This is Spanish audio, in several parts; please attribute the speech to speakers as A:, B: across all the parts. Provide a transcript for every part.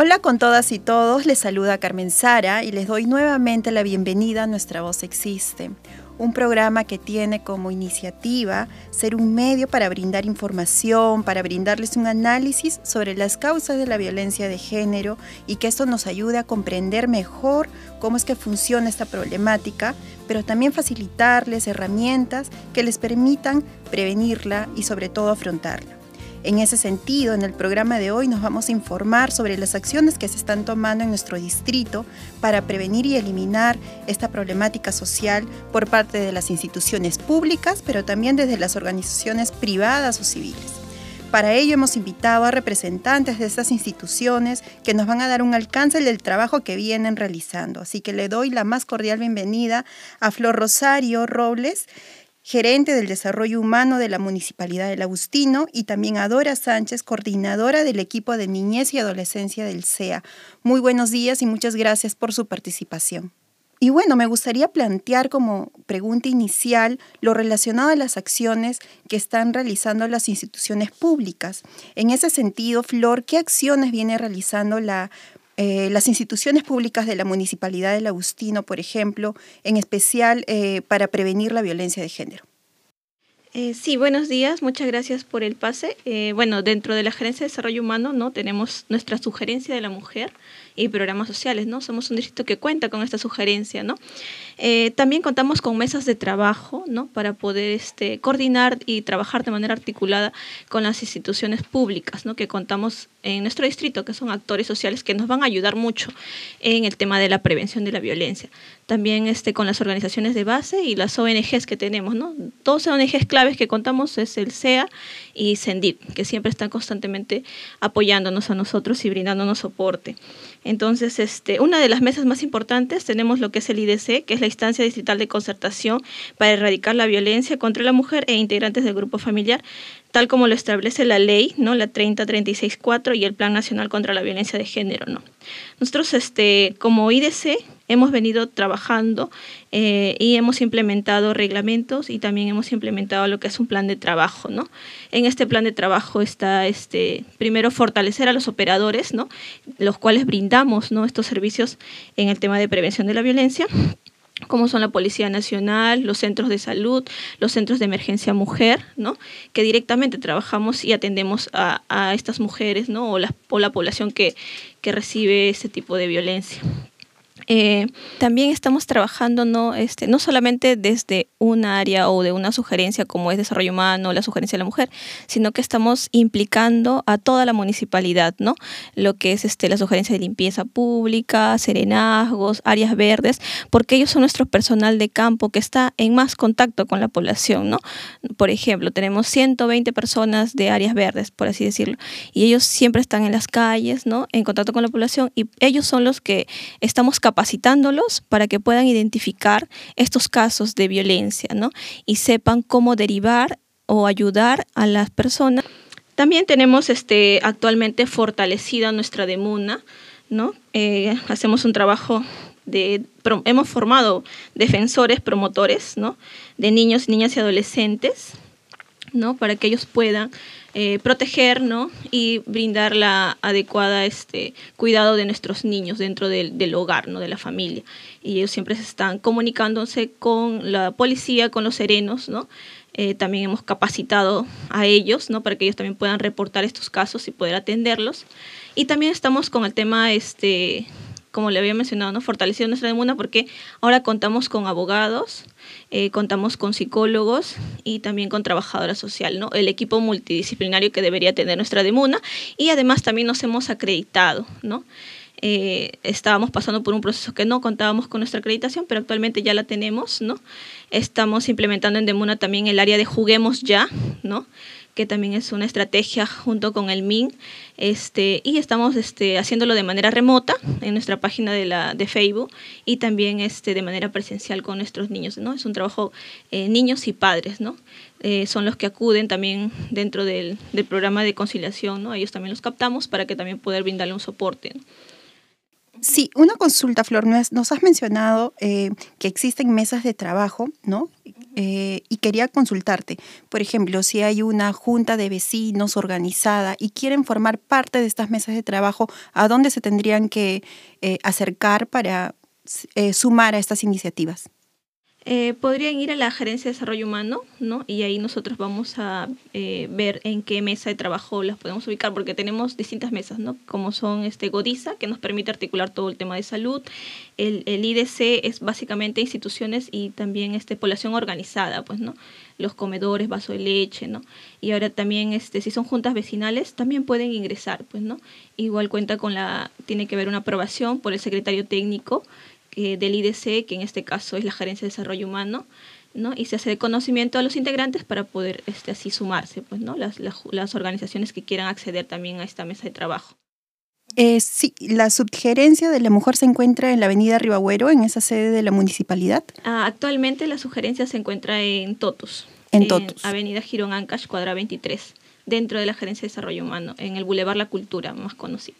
A: Hola con todas y todos, les saluda Carmen Sara y les doy nuevamente la bienvenida a Nuestra Voz Existe, un programa que tiene como iniciativa ser un medio para brindar información, para brindarles un análisis sobre las causas de la violencia de género y que esto nos ayude a comprender mejor cómo es que funciona esta problemática, pero también facilitarles herramientas que les permitan prevenirla y sobre todo afrontarla. En ese sentido, en el programa de hoy nos vamos a informar sobre las acciones que se están tomando en nuestro distrito para prevenir y eliminar esta problemática social por parte de las instituciones públicas, pero también desde las organizaciones privadas o civiles. Para ello hemos invitado a representantes de estas instituciones que nos van a dar un alcance del trabajo que vienen realizando. Así que le doy la más cordial bienvenida a Flor Rosario Robles, gerente del desarrollo humano de la Municipalidad del Agustino, y también a Dora Sánchez, coordinadora del equipo de niñez y adolescencia del CEA. Muy buenos días y muchas gracias por su participación. Y bueno, me gustaría plantear como pregunta inicial lo relacionado a las acciones que están realizando las instituciones públicas. En ese sentido, Flor, ¿qué acciones viene realizando la eh, las instituciones públicas de la Municipalidad del Agustino, por ejemplo, en especial eh, para prevenir la violencia de género.
B: Eh, sí, buenos días, muchas gracias por el pase. bueno, dentro de la Gerencia de Desarrollo Humano, ¿no? Tenemos nuestra sugerencia de la mujer, y programas sociales, ¿no? Somos un distrito que cuenta con esta sugerencia, ¿no? Eh, también contamos con mesas de trabajo, ¿no? Para poder este, coordinar y trabajar de manera articulada con las instituciones públicas, ¿no? Que contamos en nuestro distrito, que son actores sociales que nos van a ayudar mucho en el tema de la prevención de la violencia. También este, con las organizaciones de base y las ONGs que tenemos, ¿no? Dos ONGs claves que contamos es el CEA y CENDIP, que siempre están constantemente apoyándonos a nosotros y brindándonos soporte. Entonces, este, una de las mesas más importantes tenemos lo que es el IDC, que es la Instancia Distrital de Concertación para erradicar la violencia contra la mujer e integrantes del grupo familiar, tal como lo establece la ley, ¿no? La 30364 y el Plan Nacional contra la Violencia de Género, ¿no? Nosotros, este, como IDC, hemos venido trabajando eh, y hemos implementado reglamentos y también hemos implementado lo que es un plan de trabajo, ¿no? En este plan de trabajo está, este, primero, fortalecer a los operadores, ¿no? Los cuales brindamos, ¿no? Estos servicios en el tema de prevención de la violencia como son la Policía Nacional, los centros de salud, los centros de emergencia mujer, ¿no? que directamente trabajamos y atendemos a, estas mujeres ¿no? o, la, población que, que recibe este tipo de violencia. Eh, también estamos trabajando no, este, no solamente desde un área o de una sugerencia como es desarrollo humano, la sugerencia de la mujer, sino que estamos implicando a toda la municipalidad, ¿no? Lo que es este, la sugerencia de limpieza pública, serenazgos, áreas verdes, porque ellos son nuestro personal de campo que está en más contacto con la población, ¿no? Por ejemplo, tenemos 120 personas de áreas verdes, por así decirlo, y ellos siempre están en las calles, ¿no? En contacto con la población y ellos son los que estamos capacitándolos para que puedan identificar estos casos de violencia ¿no? y sepan cómo derivar o ayudar a las personas. También tenemos este, actualmente fortalecida nuestra demuna, ¿no? Eh, hacemos un trabajo de, hemos formado defensores, promotores, ¿no? De niños, niñas y adolescentes, ¿no? Para que ellos puedan eh, proteger y brindar la adecuada este, cuidado de nuestros niños dentro del, hogar, ¿no? de la familia. Y ellos siempre se están comunicándose con la policía, con los serenos, ¿no? Eh, también hemos capacitado a ellos, ¿no? Para que ellos también puedan reportar estos casos y poder atenderlos. Y también estamos con el tema este, como le había mencionado, ¿no? fortaleciendo nuestra demanda porque ahora contamos con abogados, eh, contamos con psicólogos y también con trabajadora social, ¿no? el equipo multidisciplinario que debería tener nuestra demuna y además también nos hemos acreditado. ¿no? Eh, estábamos pasando por un proceso que no contábamos con nuestra acreditación, pero actualmente ya la tenemos. ¿no? Estamos implementando en Demuna también el área de Juguemos Ya, ¿no? Que también es una estrategia junto con el MIN, este, y estamos este, haciéndolo de manera remota en nuestra página de, la, de Facebook y también este, de manera presencial con nuestros niños, ¿no? Es un trabajo eh, niños y padres, ¿no? Eh, son los que acuden también dentro del, del, programa de conciliación, ¿no? Ellos también los captamos para que también poder brindarle un soporte.
A: Sí, una consulta, Flor. Nos has mencionado eh, que existen mesas de trabajo, ¿no? Eh, y quería consultarte, por ejemplo, si hay una junta de vecinos organizada y quieren formar parte de estas mesas de trabajo, ¿a dónde se tendrían que eh, acercar para sumar a estas iniciativas?
B: Eh, podrían ir a la gerencia de desarrollo humano, ¿no? Y ahí nosotros vamos a eh, ver en qué mesa de trabajo las podemos ubicar, porque tenemos distintas mesas, ¿no? Como son este Godiza, que nos permite articular todo el tema de salud. El, el IDC es básicamente instituciones y también este, población organizada, pues, ¿no? Los comedores, vaso de leche, ¿no? Y ahora también, este, si son juntas vecinales, también pueden ingresar, pues, ¿no? Igual cuenta con la, tiene que haber una aprobación por el secretario técnico eh, del IDC, que en este caso es la Gerencia de Desarrollo Humano, ¿no? y se hace de conocimiento a los integrantes para poder este, así sumarse, pues, ¿no? Las, las, organizaciones que quieran acceder también a esta mesa de trabajo.
A: Eh, sí, la subgerencia de la mujer se encuentra en la avenida Ribagüero, en esa sede de la municipalidad.
B: Ah, actualmente la sugerencia se encuentra en Totus.
A: En, en
B: Avenida Girón Ancash, cuadra 23 dentro de la Gerencia de Desarrollo Humano, en el Boulevard La Cultura, más conocido.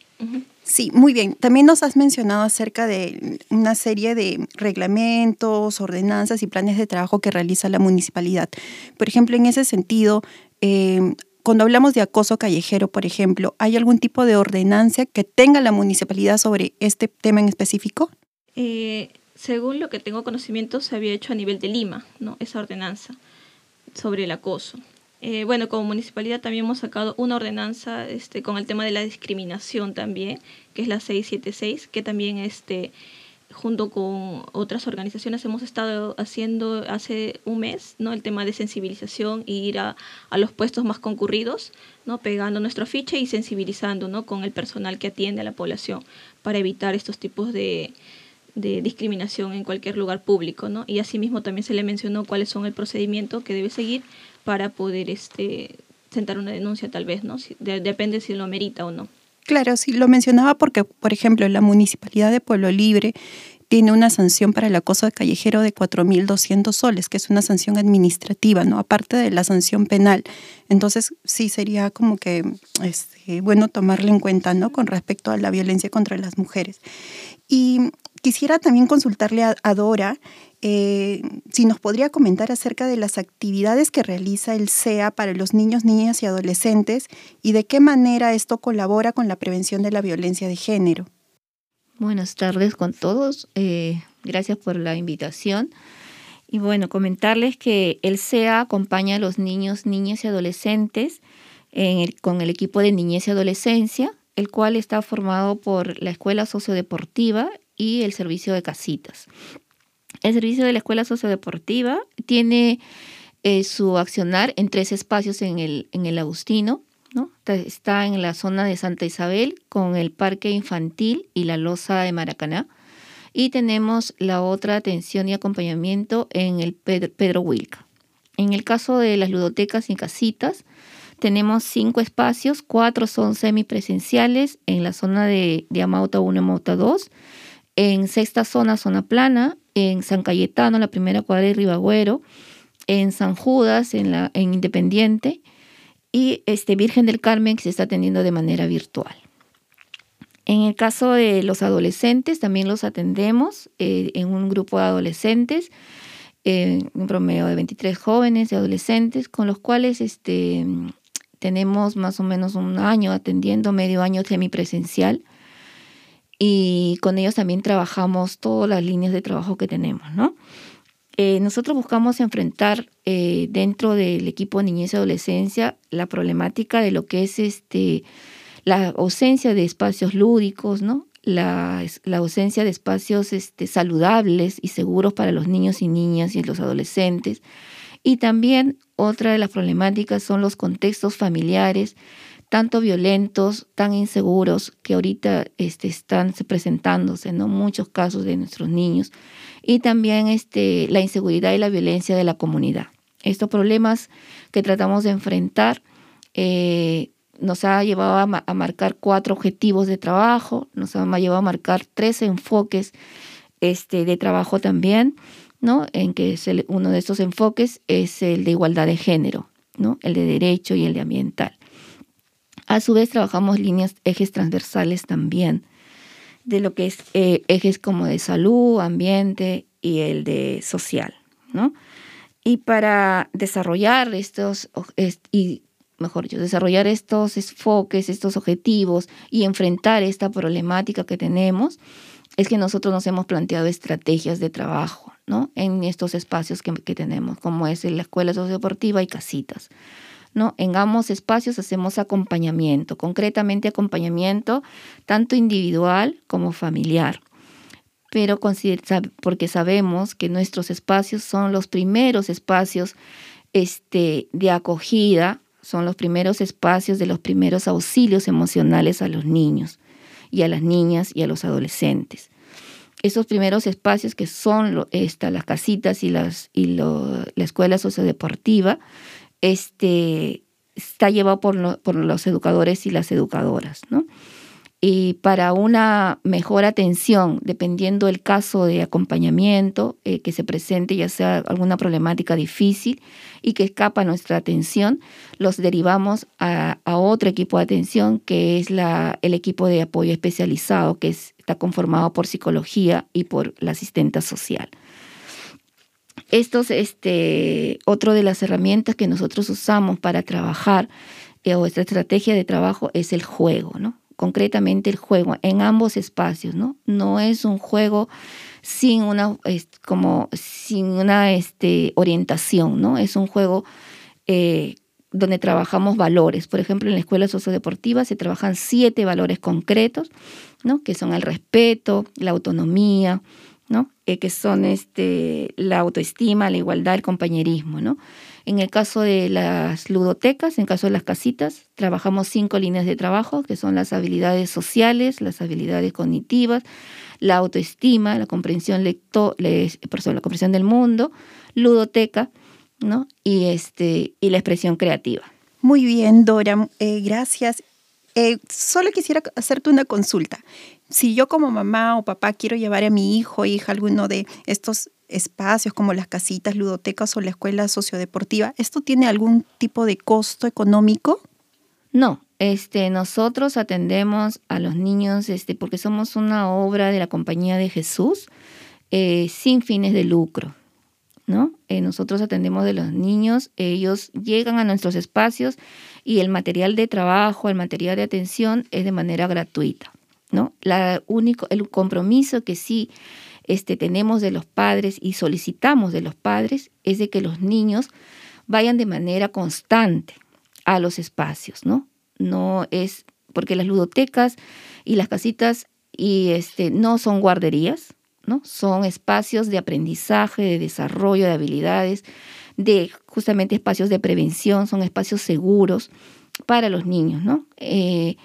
A: Sí, muy bien. También nos has mencionado acerca de una serie de reglamentos, ordenanzas y planes de trabajo que realiza la municipalidad. Por ejemplo, en ese sentido, eh, cuando hablamos de acoso callejero, por ejemplo, ¿hay algún tipo de ordenanza que tenga la municipalidad sobre este tema en específico?
B: Eh, según lo que tengo conocimiento, se había hecho a nivel de Lima, ¿no? Esa ordenanza sobre el acoso. Eh, bueno, como municipalidad también hemos sacado una ordenanza este, con el tema de la discriminación también, que es la 676, que también este, junto con otras organizaciones hemos estado haciendo hace un mes, ¿no? El tema de sensibilización y ir a, a, los puestos más concurridos, ¿no? Pegando nuestro afiche y sensibilizando, ¿no? Con el personal que atiende a la población para evitar estos tipos de, de discriminación en cualquier lugar público, ¿no? Y asimismo también se le mencionó cuáles son el procedimiento que debe seguir para poder este, sentar una denuncia tal vez, ¿no? depende si lo merita o no.
A: Claro, sí, lo mencionaba porque, por ejemplo, la Municipalidad de Pueblo Libre tiene una sanción para el acoso de callejero de 4.200 soles, que es una sanción administrativa, ¿no? Aparte de la sanción penal. Entonces, sí sería como que este, bueno tomarlo en cuenta, ¿no? Con respecto a la violencia contra las mujeres. Y quisiera también consultarle a Dora eh, si nos podría comentar acerca de las actividades que realiza el CEA para los niños, niñas y adolescentes y de qué manera esto colabora con la prevención de la violencia de género.
C: Buenas tardes con todos. Eh, gracias por la invitación. Y bueno, comentarles que el CEA acompaña a los niños, niñas y adolescentes con el equipo de niñez y adolescencia, el cual está formado por la Escuela Sociodeportiva y el Servicio de Casitas. El servicio de la Escuela Sociodeportiva tiene eh, su accionar en tres espacios en el, en el Agustino. ¿no? Está en la zona de Santa Isabel con el Parque Infantil y la Loza de Maracaná. Y tenemos la otra atención y acompañamiento en el Pedro, Wilca. En el caso de las ludotecas y casitas, tenemos cinco espacios, cuatro son semipresenciales en la zona de, de Amauta 1 y Amauta 2, en sexta zona, zona plana, en San Cayetano, la primera cuadra de Ribagüero, en San Judas, en, la, en Independiente, y este Virgen del Carmen que se está atendiendo de manera virtual. En el caso de los adolescentes, también los atendemos eh, en un grupo de adolescentes, un promedio de 23 jóvenes y adolescentes, con los cuales este, tenemos más o menos un año atendiendo, medio año semipresencial y con ellos también trabajamos todas las líneas de trabajo que tenemos, ¿no? Eh, nosotros buscamos enfrentar eh, dentro del equipo de niñez y adolescencia la problemática de lo que es este, la ausencia de espacios lúdicos, ¿no? La, la ausencia de espacios este, saludables y seguros para los niños y niñas y los adolescentes. Y también otra de las problemáticas son los contextos familiares tanto violentos, tan inseguros que ahorita este, están presentándose, ¿no? Muchos casos de nuestros niños. Y también este, la inseguridad y la violencia de la comunidad. Estos problemas que tratamos de enfrentar Eh, nos ha llevado a, marcar cuatro objetivos de trabajo, nos ha llevado a marcar tres enfoques este, de trabajo también, ¿no? En que uno de estos enfoques es el de igualdad de género, ¿no? El de derecho y el de ambiental. A su vez trabajamos líneas, ejes transversales también, de lo que es eh, ejes como de salud, ambiente y el de social, ¿no? Y para desarrollar estos, y mejor dicho, desarrollar estos enfoques, estos objetivos y enfrentar esta problemática que tenemos, es que nosotros nos hemos planteado estrategias de trabajo, ¿no? En estos espacios que, que tenemos, como es la escuela sociodeportiva y casitas. ¿No? En ambos espacios hacemos acompañamiento, concretamente acompañamiento tanto individual como familiar. Pero porque sabemos que nuestros espacios son los primeros espacios este, de acogida, son los primeros espacios de los primeros auxilios emocionales a los niños y a las niñas y a los adolescentes. Esos primeros espacios que son las casitas y, las, y la escuela sociodeportiva, este, está llevado por, los educadores y las educadoras, ¿no? y para una mejor atención, dependiendo del caso de acompañamiento eh, que se presente, ya sea alguna problemática difícil y que escapa nuestra atención, los derivamos a, otro equipo de atención que es la, el equipo de apoyo especializado, que está conformado por psicología y por la asistenta social. Estos, este, otro de las herramientas que nosotros usamos para trabajar eh, o esta estrategia de trabajo es el juego, ¿no? concretamente el juego en ambos espacios, ¿no? No es un juego sin una, como, sin una este, orientación, ¿no? Es un juego eh, donde trabajamos valores. Por ejemplo, en la escuela sociodeportiva se trabajan siete valores concretos, ¿no? Que son el respeto, la autonomía, ¿no? Eh, que son este, la autoestima, la igualdad, el compañerismo, ¿no? En el caso de las ludotecas, en el caso de las casitas, trabajamos cinco líneas de trabajo, que son las habilidades sociales, las habilidades cognitivas, la autoestima, la comprensión, lecto, la comprensión del mundo, ludoteca, ¿no? Y, este, y la expresión creativa.
A: Muy bien, Dora, eh, gracias. Eh, solo quisiera hacerte una consulta. Si yo como mamá o papá quiero llevar a mi hijo o hija a alguno de estos espacios como las casitas, ludotecas o la escuela sociodeportiva, ¿esto tiene algún tipo de costo económico?
C: No, este, nosotros atendemos a los niños este, porque somos una obra de la Compañía de Jesús eh, sin fines de lucro. ¿no? Eh, nosotros atendemos de los niños, ellos llegan a nuestros espacios y el material de trabajo, el material de atención es de manera gratuita. ¿No? La único, el compromiso que sí este, tenemos de los padres y solicitamos de los padres es de que los niños vayan de manera constante a los espacios, ¿no? No es porque las ludotecas y las casitas y este, no son guarderías, ¿no? Son espacios de aprendizaje, de desarrollo de habilidades, de justamente espacios de prevención, son espacios seguros para los niños, ¿no? Eh,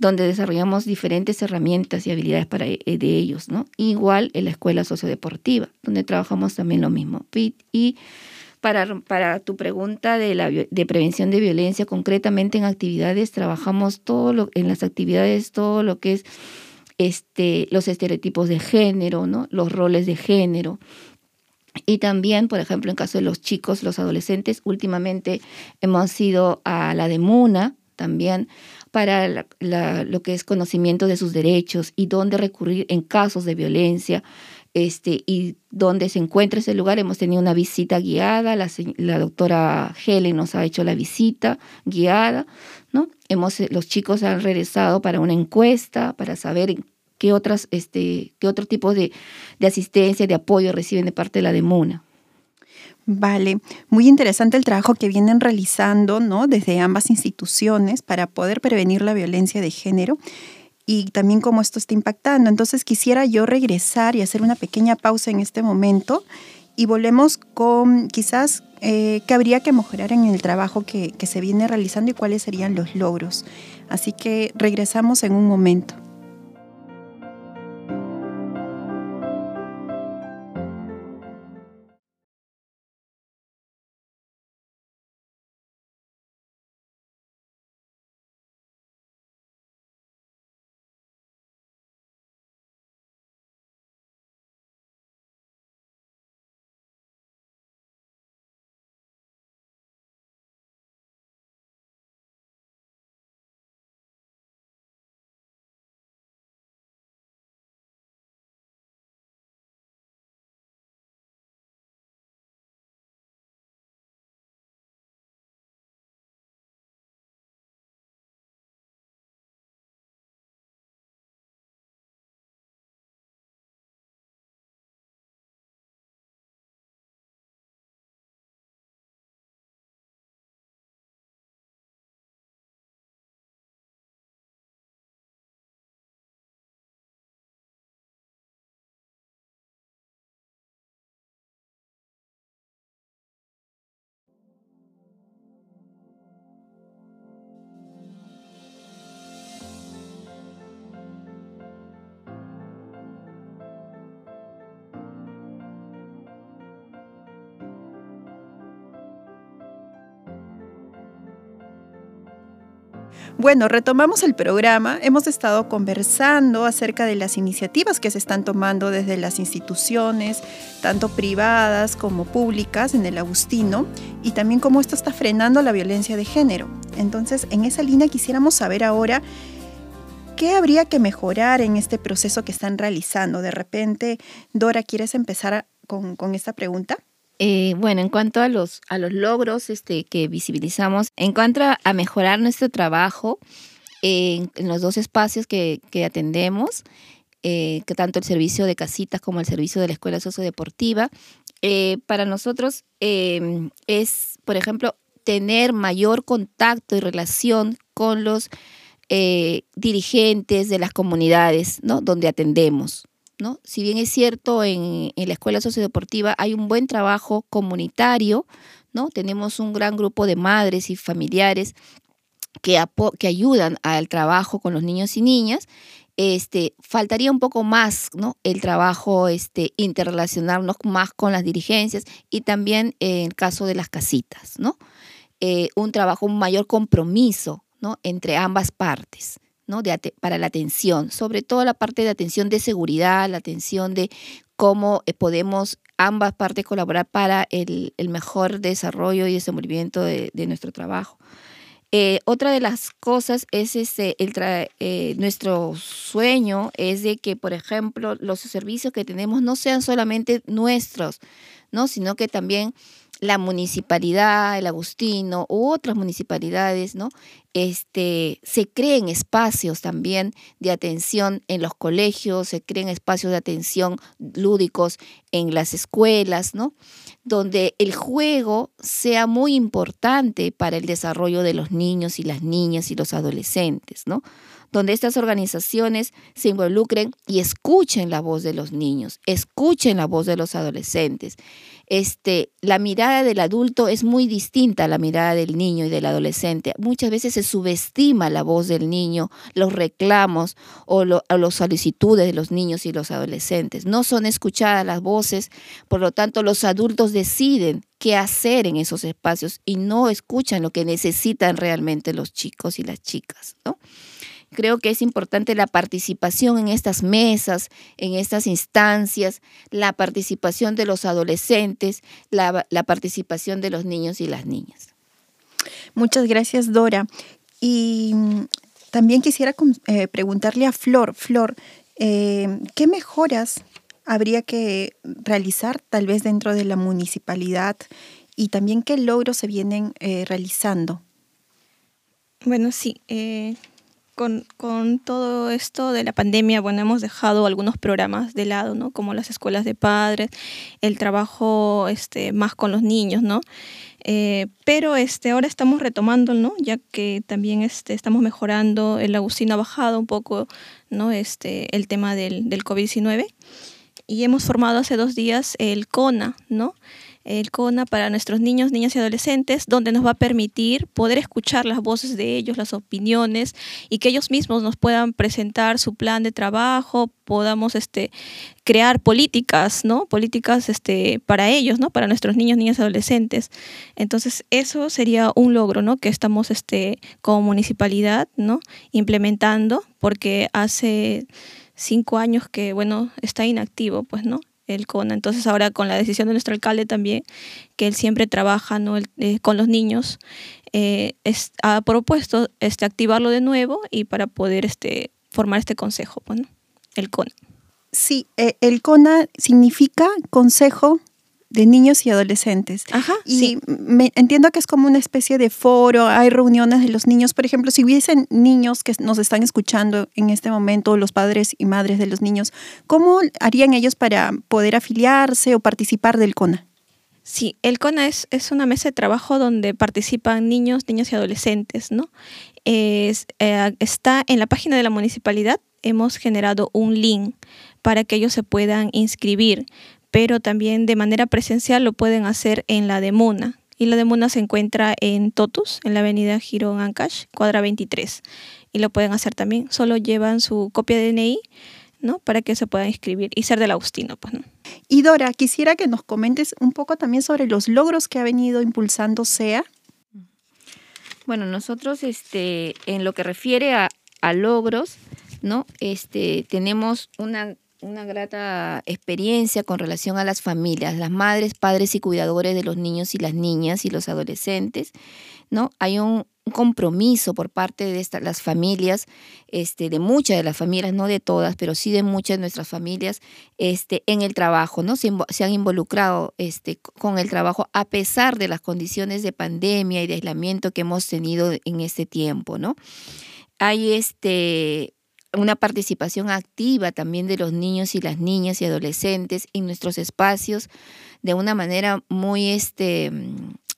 C: donde desarrollamos diferentes herramientas y habilidades para eh, de ellos, ¿no? Igual en la escuela sociodeportiva, donde trabajamos también lo mismo. Y para, para tu pregunta de, la, de prevención de violencia, concretamente en actividades, trabajamos todo lo, en las actividades, todo lo que es este, los estereotipos de género, ¿no? los roles de género. Y también, por ejemplo, en caso de los chicos, los adolescentes, últimamente hemos ido a la de MUNA, también para lo que es conocimiento de sus derechos y dónde recurrir en casos de violencia. Este, y donde se encuentra ese lugar hemos tenido una visita guiada, la, la doctora Helen nos ha hecho la visita guiada, ¿no? Hemos, los chicos han regresado para una encuesta para saber qué otras, este, qué otro tipo de, de asistencia, de apoyo reciben de parte de la DEMUNA.
A: Vale, muy interesante el trabajo que vienen realizando ¿no? desde ambas instituciones para poder prevenir la violencia de género y también cómo esto está impactando. Entonces quisiera yo regresar y hacer una pequeña pausa en este momento y volvemos con quizás eh, qué habría que mejorar en el trabajo que se viene realizando y cuáles serían los logros. Así que regresamos en un momento. Bueno, retomamos el programa. Hemos estado conversando acerca de las iniciativas que se están tomando desde las instituciones, tanto privadas como públicas, en el Agustino, y también cómo esto está frenando la violencia de género. Entonces, en esa línea quisiéramos saber ahora qué habría que mejorar en este proceso que están realizando. De repente, Dora, ¿quieres empezar con, con esta pregunta?
C: Eh, bueno, en cuanto a los, a los logros este, que visibilizamos, en cuanto a mejorar nuestro trabajo en, los dos espacios que, atendemos, eh, que tanto el servicio de casitas como el servicio de la escuela sociodeportiva, eh, para nosotros em, es, por ejemplo, tener mayor contacto y relación con los dirigentes de las comunidades donde atendemos. Si bien es cierto, en, la escuela sociodeportiva hay un buen trabajo comunitario, ¿no? Tenemos un gran grupo de madres y familiares que, ayudan al trabajo con los niños y niñas. Este, faltaría un poco más, ¿no? El trabajo este, interrelacionarnos más con las dirigencias y también en el caso de las casitas, ¿no? Eh, un trabajo, un mayor compromiso, ¿no? Entre ambas partes para la atención, sobre todo la parte de atención de seguridad, la atención de cómo eh, podemos ambas partes colaborar para el, mejor desarrollo y desenvolvimiento de, nuestro trabajo. Eh, otra de las cosas es este, el eh, nuestro sueño es de que, por ejemplo, los servicios que tenemos no sean solamente nuestros, ¿no? sino que también la municipalidad, el Agustino u otras municipalidades, ¿no? Este, se creen espacios también de atención en los colegios, se creen espacios de atención lúdicos en las escuelas, ¿no? Donde el juego sea muy importante para el desarrollo de los niños y las niñas y los adolescentes, ¿no? donde estas organizaciones se involucren y escuchen la voz de los niños, escuchen la voz de los adolescentes. Este, la mirada del adulto es muy distinta a la mirada del niño y del adolescente. Muchas veces se subestima la voz del niño, los reclamos o, las solicitudes de los niños y los adolescentes. No son escuchadas las voces, por lo tanto los adultos deciden qué hacer en esos espacios y no escuchan lo que necesitan realmente los chicos y las chicas. ¿no? Creo que es importante la participación en estas mesas, en estas instancias, la participación de los adolescentes, la, participación de los niños y las niñas.
A: Muchas gracias, Dora. Y también quisiera eh, preguntarle a Flor, Flor, eh, ¿qué mejoras habría que realizar tal vez dentro de la municipalidad y también qué logros se vienen eh, realizando?
B: Bueno, sí, con, todo esto de la pandemia, bueno, hemos dejado algunos programas de lado, ¿no? Como las escuelas de padres, el trabajo este, más con los niños, ¿no? Eh, pero este, ahora estamos retomando, ¿no? Ya que también este, estamos mejorando, el Agustín ha bajado un poco, ¿no? Este, el tema del, del COVID-19 y hemos formado hace dos días el CONA, ¿no? El CONA para nuestros niños, niñas y adolescentes, donde nos va a permitir poder escuchar las voces de ellos, las opiniones y que ellos mismos nos puedan presentar su plan de trabajo, podamos este, crear políticas, ¿no? Políticas este, para ellos, ¿no? Para nuestros niños, niñas y adolescentes. Entonces, eso sería un logro, ¿no? Que estamos este, como municipalidad, ¿no? Implementando, porque hace cinco años que, bueno, está inactivo, pues, ¿no? El CONA. Entonces ahora con la decisión de nuestro alcalde también, que él siempre trabaja ¿no? Eh, con los niños, eh, ha propuesto este, activarlo de nuevo y para poder este, formar este consejo, bueno, el CONA.
A: Sí, eh, el CONA significa Consejo de niños y adolescentes.
B: Ajá,
A: y me, entiendo que es como una especie de foro, hay reuniones de los niños. Por ejemplo, si hubiesen niños que nos están escuchando en este momento, los padres y madres de los niños, ¿cómo harían ellos para poder afiliarse o participar del CONA?
B: Sí, el CONA es, es una mesa de trabajo donde participan niños, niños y adolescentes, ¿no? Es, eh, está en la página de la municipalidad, hemos generado un link para que ellos se puedan inscribir pero también de manera presencial lo pueden hacer en la de Muna. Y la de Muna se encuentra en Totus, en la avenida Girón Ancash, cuadra 23. Y lo pueden hacer también. Solo llevan su copia de DNI, ¿no? Para que se puedan inscribir y ser del Agustino, pues, ¿no?
A: Y Dora, quisiera que nos comentes un poco también sobre los logros que ha venido impulsando SEA
C: Bueno, nosotros este, en lo que refiere a, a logros, ¿no? Este, tenemos una una grata experiencia con relación a las familias, las madres, padres y cuidadores de los niños y las niñas y los adolescentes, ¿no? Hay un, compromiso por parte de las familias, este, de muchas de las familias, no de todas, pero sí de muchas de nuestras familias, este, en el trabajo, ¿no? Se, se han involucrado este, con el trabajo a pesar de las condiciones de pandemia y de aislamiento que hemos tenido en este tiempo, ¿no? Hay este una participación activa también de los niños y las niñas y adolescentes en nuestros espacios de una manera muy, este,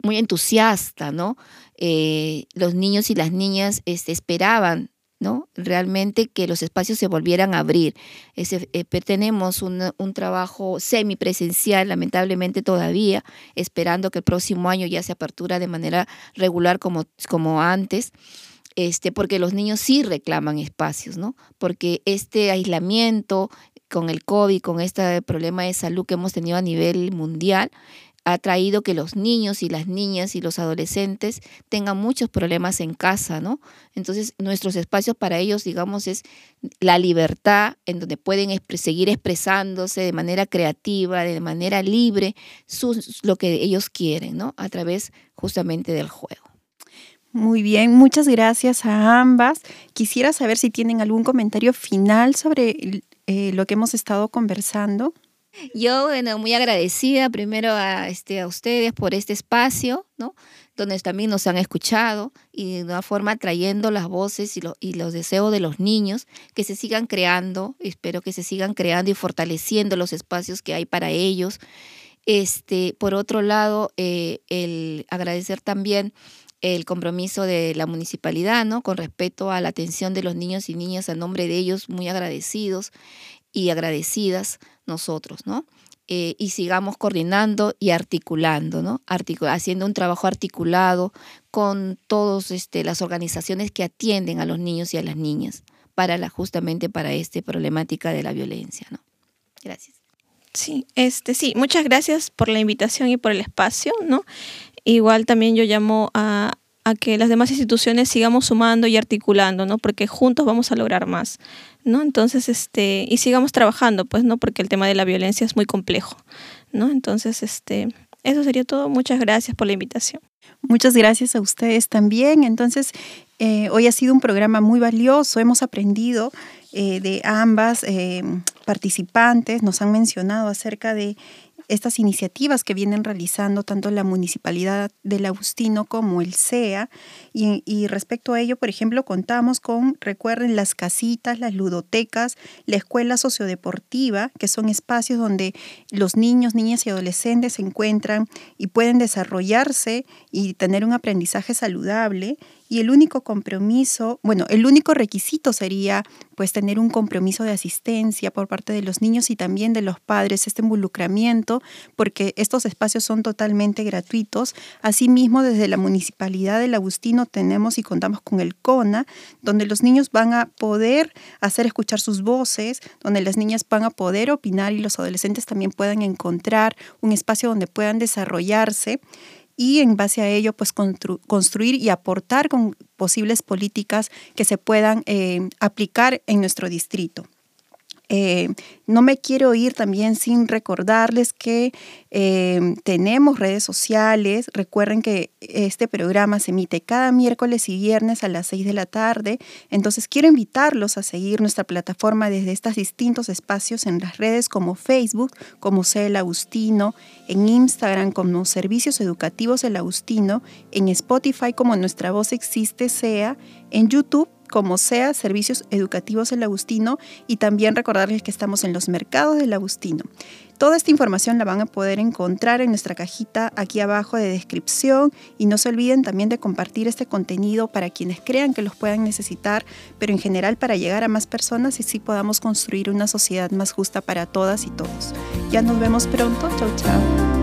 C: muy entusiasta, ¿no? Eh, los niños y las niñas este, esperaban ¿no? Realmente que los espacios se volvieran a abrir. Ese, eh, tenemos un, un, trabajo semipresencial, lamentablemente todavía, esperando que el próximo año ya se apertura de manera regular como, como antes este, porque los niños sí reclaman espacios, ¿no? Porque este aislamiento con el COVID, con este problema de salud que hemos tenido a nivel mundial, ha traído que los niños y las niñas y los adolescentes tengan muchos problemas en casa, ¿no? Entonces, nuestros espacios para ellos, digamos, es la libertad en donde pueden seguir expresándose de manera creativa, de manera libre, lo que ellos quieren, ¿no? A través justamente del juego.
A: Muy bien, muchas gracias a ambas. Quisiera saber si tienen algún comentario final sobre eh, lo que hemos estado conversando.
C: Yo, bueno, muy agradecida primero a, este, a ustedes por este espacio, ¿no? Donde también nos han escuchado y de una forma trayendo las voces y, y los deseos de los niños que se sigan creando, espero que se sigan creando y fortaleciendo los espacios que hay para ellos. Este, por otro lado, eh, el agradecer también el compromiso de la municipalidad, ¿no? Con respecto a la atención de los niños y niñas, a nombre de ellos, muy agradecidos y agradecidas nosotros, ¿no? Eh, y sigamos coordinando y articulando, ¿no? haciendo un trabajo articulado con todas este, las organizaciones que atienden a los niños y a las niñas para la, justamente para esta problemática de la violencia, ¿no? Gracias.
B: Sí, este, sí, muchas gracias por la invitación y por el espacio, ¿no? Igual también yo llamo a, que las demás instituciones sigamos sumando y articulando, ¿no? Porque juntos vamos a lograr más, ¿no? Entonces, este, y sigamos trabajando, pues, ¿no? Porque el tema de la violencia es muy complejo, ¿no? Entonces, este, eso sería todo. Muchas gracias por la invitación.
A: Muchas gracias a ustedes también. Entonces, eh, hoy ha sido un programa muy valioso. Hemos aprendido eh, de ambas eh, participantes, nos han mencionado acerca de estas iniciativas que vienen realizando tanto la Municipalidad del Agustino como el CEA. Y, respecto a ello, por ejemplo, contamos con, recuerden, las casitas, las ludotecas, la escuela sociodeportiva, que son espacios donde los niños, niñas y adolescentes se encuentran y pueden desarrollarse y tener un aprendizaje saludable y el único compromiso, bueno, el único requisito sería pues tener un compromiso de asistencia por parte de los niños y también de los padres, este involucramiento, porque estos espacios son totalmente gratuitos. Asimismo, desde la Municipalidad del Agustino tenemos y contamos con el CONA, donde los niños van a poder hacer escuchar sus voces, donde las niñas van a poder opinar y los adolescentes también puedan encontrar un espacio donde puedan desarrollarse y en base a ello pues construir y aportar con posibles políticas que se puedan eh, aplicar en nuestro distrito. Eh, no me quiero ir también sin recordarles que eh, tenemos redes sociales. Recuerden que este programa se emite cada miércoles y viernes a las 6 de la tarde. Entonces quiero invitarlos a seguir nuestra plataforma desde estos distintos espacios en las redes como Facebook, como CEL Agustino, en Instagram como Servicios Educativos El Agustino, en Spotify como Nuestra Voz Existe Sea, en YouTube como sea Servicios Educativos El Agustino y también recordarles que estamos en los mercados del Agustino. Toda esta información la van a poder encontrar en nuestra cajita aquí abajo de descripción y no se olviden también de compartir este contenido para quienes crean que los puedan necesitar, pero en general para llegar a más personas y así podamos construir una sociedad más justa para todas y todos. Ya nos vemos pronto. Chau, chao.